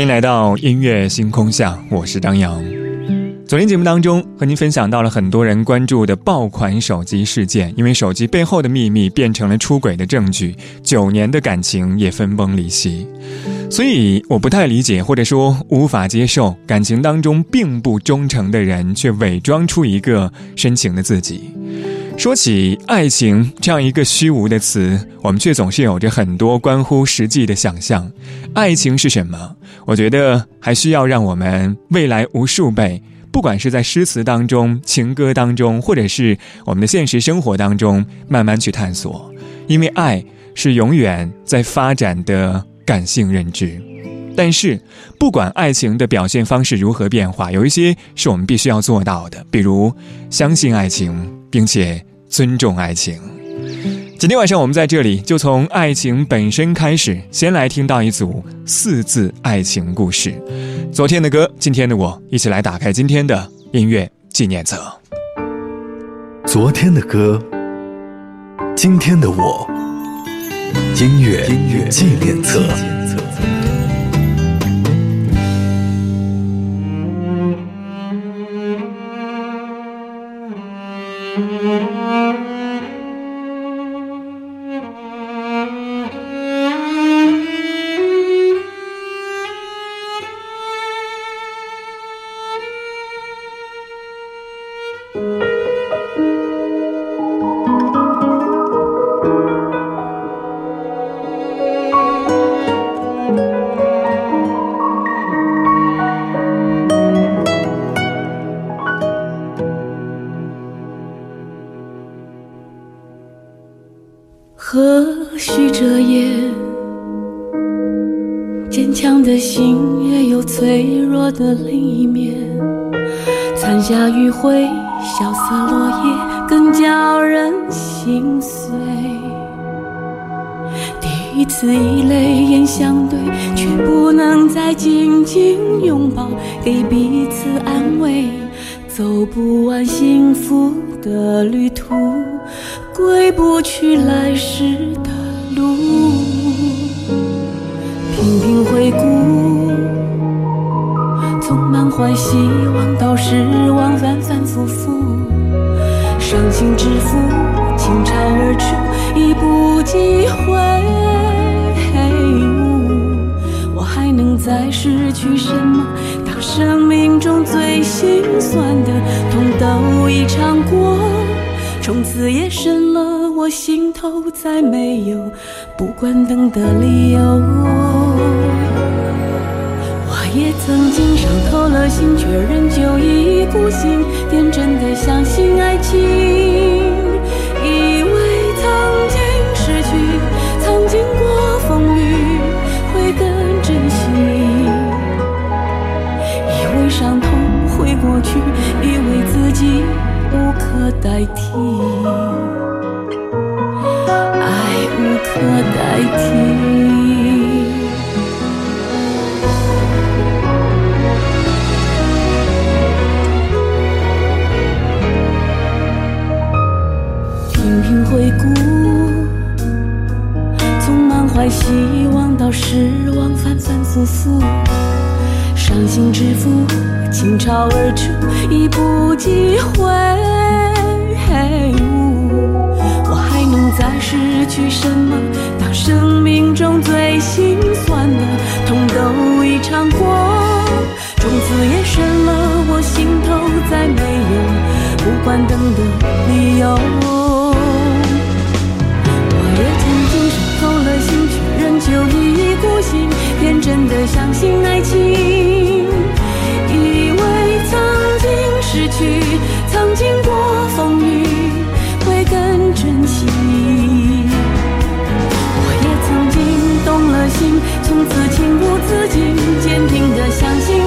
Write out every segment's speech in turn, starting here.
欢迎来到音乐星空下，我是张扬。昨天节目当中和您分享到了很多人关注的爆款手机事件，因为手机背后的秘密变成了出轨的证据，九年的感情也分崩离析。所以我不太理解，或者说无法接受，感情当中并不忠诚的人，却伪装出一个深情的自己。说起爱情这样一个虚无的词，我们却总是有着很多关乎实际的想象。爱情是什么？我觉得还需要让我们未来无数倍，不管是在诗词当中、情歌当中，或者是我们的现实生活当中，慢慢去探索。因为爱是永远在发展的感性认知。但是，不管爱情的表现方式如何变化，有一些是我们必须要做到的，比如相信爱情，并且。尊重爱情。今天晚上我们在这里就从爱情本身开始，先来听到一组四字爱情故事。昨天的歌，今天的我，一起来打开今天的音乐纪念册。昨天的歌，今天的我，音乐纪念册。的旅途，归不去来时的路，频频回顾。从满怀希望到失望，反反复复，伤心之负倾巢而出，已不机会。我还能再失去什么？生命中最心酸的痛都已尝过，从此夜深了，我心头再没有不关灯的理由。我也曾经伤透了心，却仍旧一意孤行，天真倾巢而出，已不机会。我还能再失去什么？当生命中最心酸的痛都已尝过，从此夜深了，我心头再没有不关灯的理由。我也曾经伤透了心，却仍旧一意孤行，天真的相信爱情，曾经失去曾经过风雨会更珍惜。我也曾经动了心从此情不自禁坚定的相信。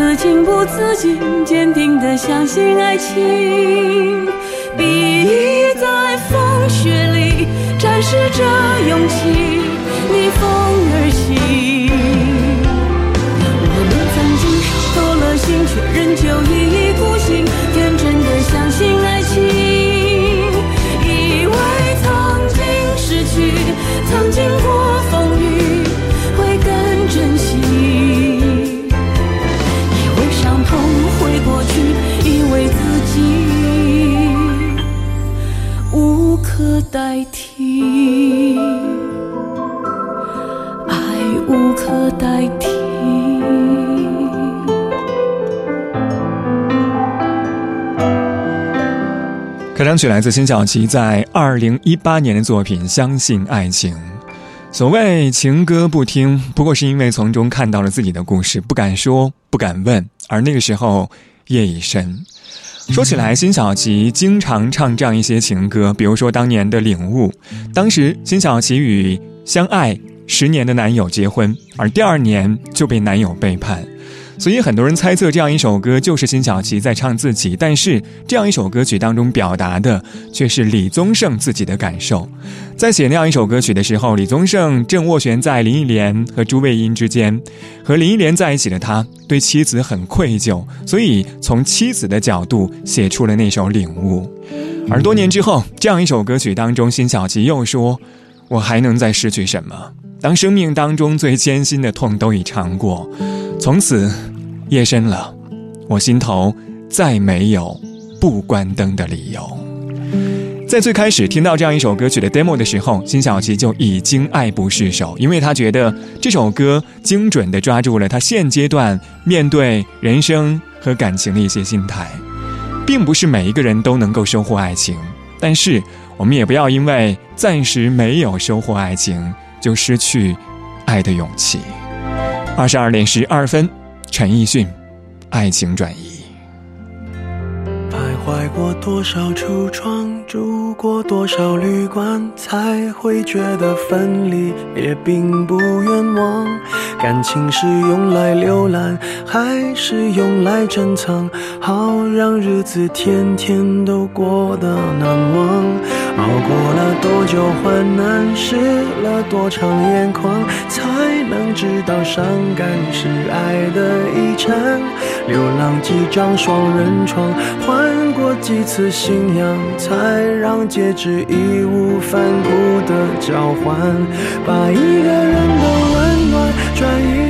从此情不自禁，坚定地相信爱情。笔翼在风雪里展示着勇气，逆风而行。我们曾经动了心，却仍旧一意孤行，天真地相信爱情。以为曾经失去，曾经开场曲来自辛晓琪在二零一八年的作品《相信爱情》。所谓情歌不听，不过是因为从中看到了自己的故事，不敢说，不敢问。而那个时候夜已深。说起来，辛晓琪经常唱这样一些情歌，比如说当年的《领悟》。当时辛晓琪与相爱十年的男友结婚，而第二年就被男友背叛。所以很多人猜测这样一首歌就是辛晓琪在唱自己，但是这样一首歌曲当中表达的却是李宗盛自己的感受。在写那样一首歌曲的时候，李宗盛正斡旋在林忆莲和朱卫茵之间，和林忆莲在一起的他对妻子很愧疚，所以从妻子的角度写出了那首《领悟》。而多年之后，这样一首歌曲当中，辛晓琪又说：“我还能再失去什么？当生命当中最艰辛的痛都已尝过，从此。”夜深了，我心头再没有不关灯的理由。在最开始听到这样一首歌曲的 demo 的时候，辛晓琪就已经爱不释手，因为他觉得这首歌精准地抓住了他现阶段面对人生和感情的一些心态。并不是每一个人都能够收获爱情，但是我们也不要因为暂时没有收获爱情，就失去爱的勇气。二十二点十二分。陈奕迅，《爱情转移》。徘徊过多少橱窗，住过多少旅馆，才会觉得分离也并不冤枉。感情是用来浏览，还是用来珍藏？好让日子天天都过得难忘。熬过了多久患难，湿了多长眼眶，才能知道伤感是爱的遗产。流浪几张双人床，换过几次信仰，才让戒指义无反顾的交换。把一个人的温暖转移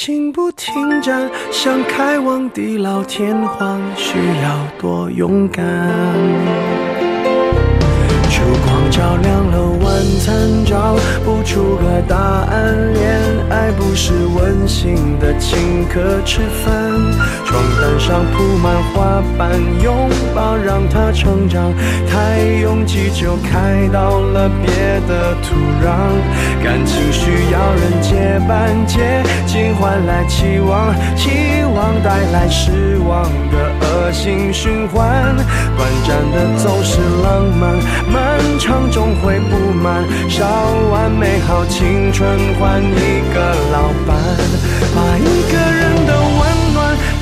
情不停站，想开往地老天荒，需要多勇敢。出个答案。恋爱不是温馨的请客吃饭，床单上铺满花瓣，拥抱让它成长。太拥挤就开到了别的土壤。感情需要人接班，接近换来期望，期望带来失望的恶性循环。短暂的总是浪漫。漫长终会不满，烧完美好青春换一个老伴，把一个人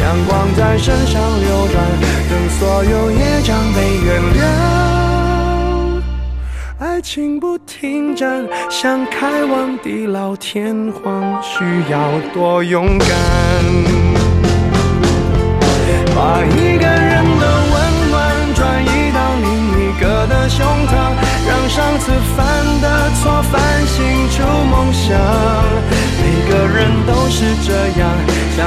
阳光在身上流转，等所有业障被原谅。爱情不停站，想开往地老天荒，需要多勇敢。把一个人的温暖转移到另一个的胸膛，让上次犯的错反省出梦想。每个人都是这样，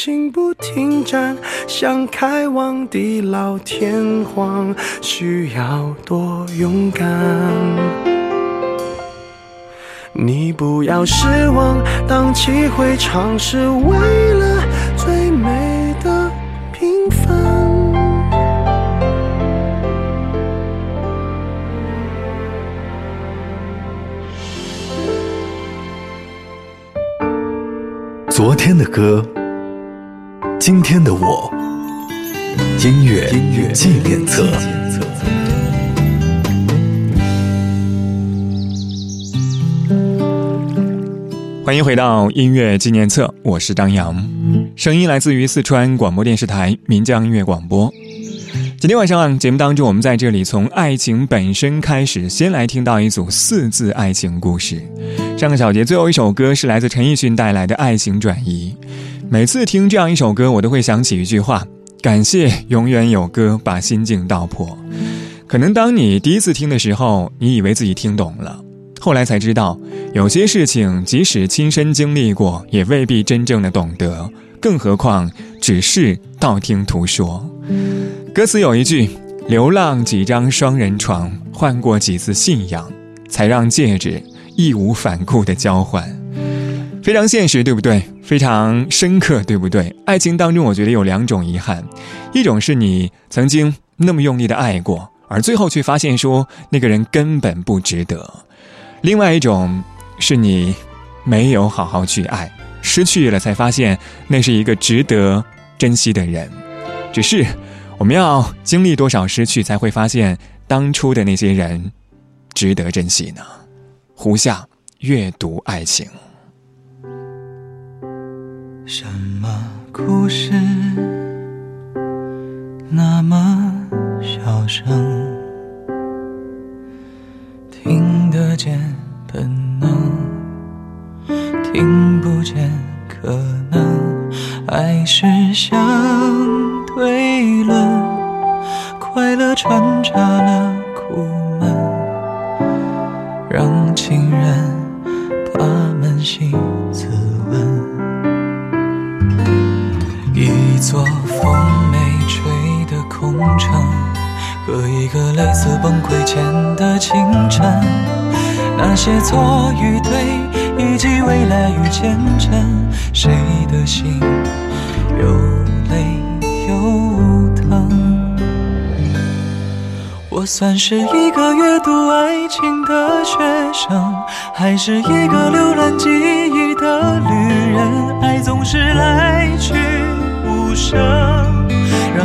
情不停站，想开往地老天荒，需要多勇敢。你不要失望，荡气回肠是为了最美的平凡。昨天的歌，今天的我，音乐音乐纪念册。欢迎回到音乐纪念册，我是张扬，声音来自于四川广播电视台岷江音乐广播。今天晚上啊，节目当中，我们在这里从爱情本身开始，先来听到一组四字爱情故事。上个小节最后一首歌是来自陈奕迅带来的《爱情转移》。每次听这样一首歌，我都会想起一句话：感谢永远有歌把心境道破。可能当你第一次听的时候，你以为自己听懂了。后来才知道，有些事情即使亲身经历过，也未必真正的懂得，更何况只是道听途说。歌词有一句：“流浪几张双人床，换过几次信仰，才让戒指义无反顾的交换。”非常现实，对不对？非常深刻，对不对？爱情当中，我觉得有两种遗憾：一种是你曾经那么用力的爱过，而最后却发现说那个人根本不值得。另外一种是你没有好好去爱，失去了才发现那是一个值得珍惜的人。只是我们要经历多少失去，才会发现当初的那些人值得珍惜呢？胡夏阅读爱情，什么故事那么小声？听得见本能，听不见可能，爱是相对论，快乐穿插了苦闷，让情人把扪心城。和一个类似崩溃前的清晨，那些错与对，以及未来与前程，谁的心又累又疼？我算是一个阅读爱情的学生，还是一个浏览记忆的旅人？爱总是来去无声，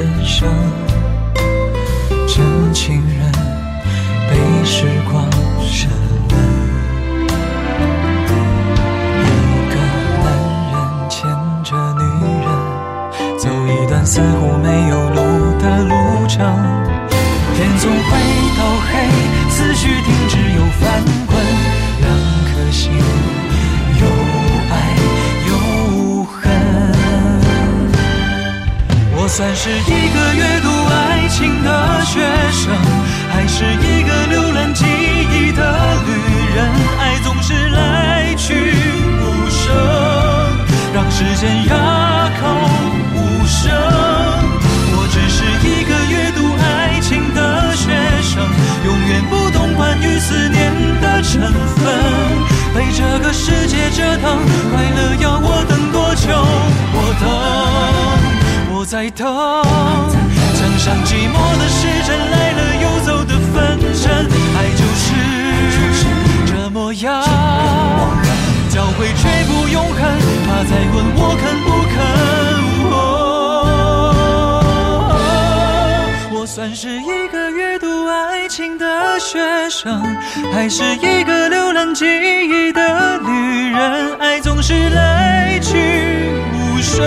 人生，生，还是一个浏览记忆的旅人？爱总是来去无声，让时间哑口无声。我只是一个阅读爱情的学生，永远不懂关于思念的成分。被这个世界折腾，快乐要我等多久？在等。墙上寂寞的时针来了又走的分针，爱就是这模样，教会却不永恒。怕再问我肯不肯。我算是一个阅读爱情的学生，还是一个浏览记忆的旅人？爱总是来去无声，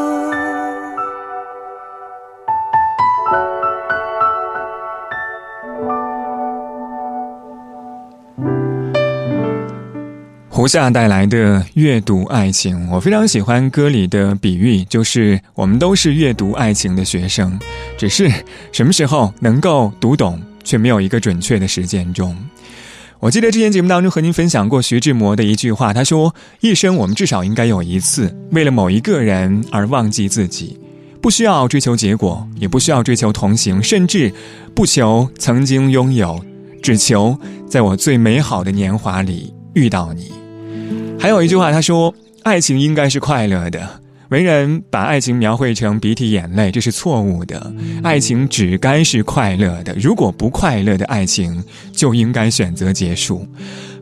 胡夏带来的阅读爱情，我非常喜欢歌里的比喻，就是我们都是阅读爱情的学生，只是什么时候能够读懂，却没有一个准确的时间钟。我记得之前节目当中和您分享过徐志摩的一句话，他说：“一生我们至少应该有一次，为了某一个人而忘记自己，不需要追求结果，也不需要追求同行，甚至不求曾经拥有，只求在我最美好的年华里遇到你。”还有一句话，他说：“爱情应该是快乐的。为人把爱情描绘成鼻涕眼泪，这是错误的。爱情只该是快乐的。如果不快乐的爱情，就应该选择结束。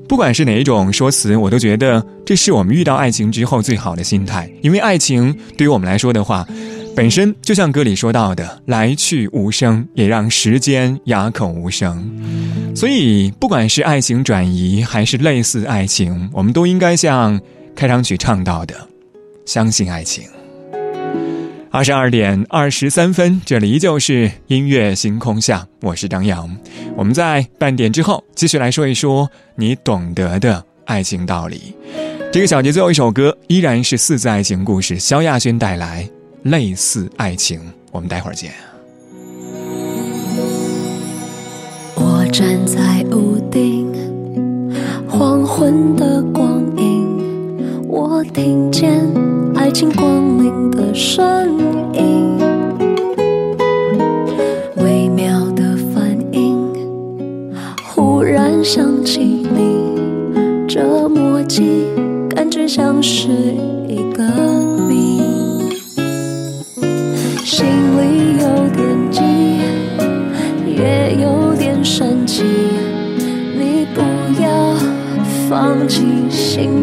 不管是哪一种说辞，我都觉得这是我们遇到爱情之后最好的心态。因为爱情对于我们来说的话，本身就像歌里说到的，来去无声，也让时间哑口无声。所以，不管是爱情转移，还是类似爱情，我们都应该像开场曲唱到的，相信爱情。二十二点二十三分，这里依旧是音乐星空下，我是张扬。我们在半点之后继续来说一说你懂得的爱情道理。这个小节最后一首歌依然是四字爱情故事，萧亚轩带来《类似爱情》。我们待会儿见。我站在屋顶，黄昏的光影，我听见爱情光临的声音，微妙的反应，忽然想起你，这默契感觉像是一个谜，心里有点急。也有点生气，你不要放弃心，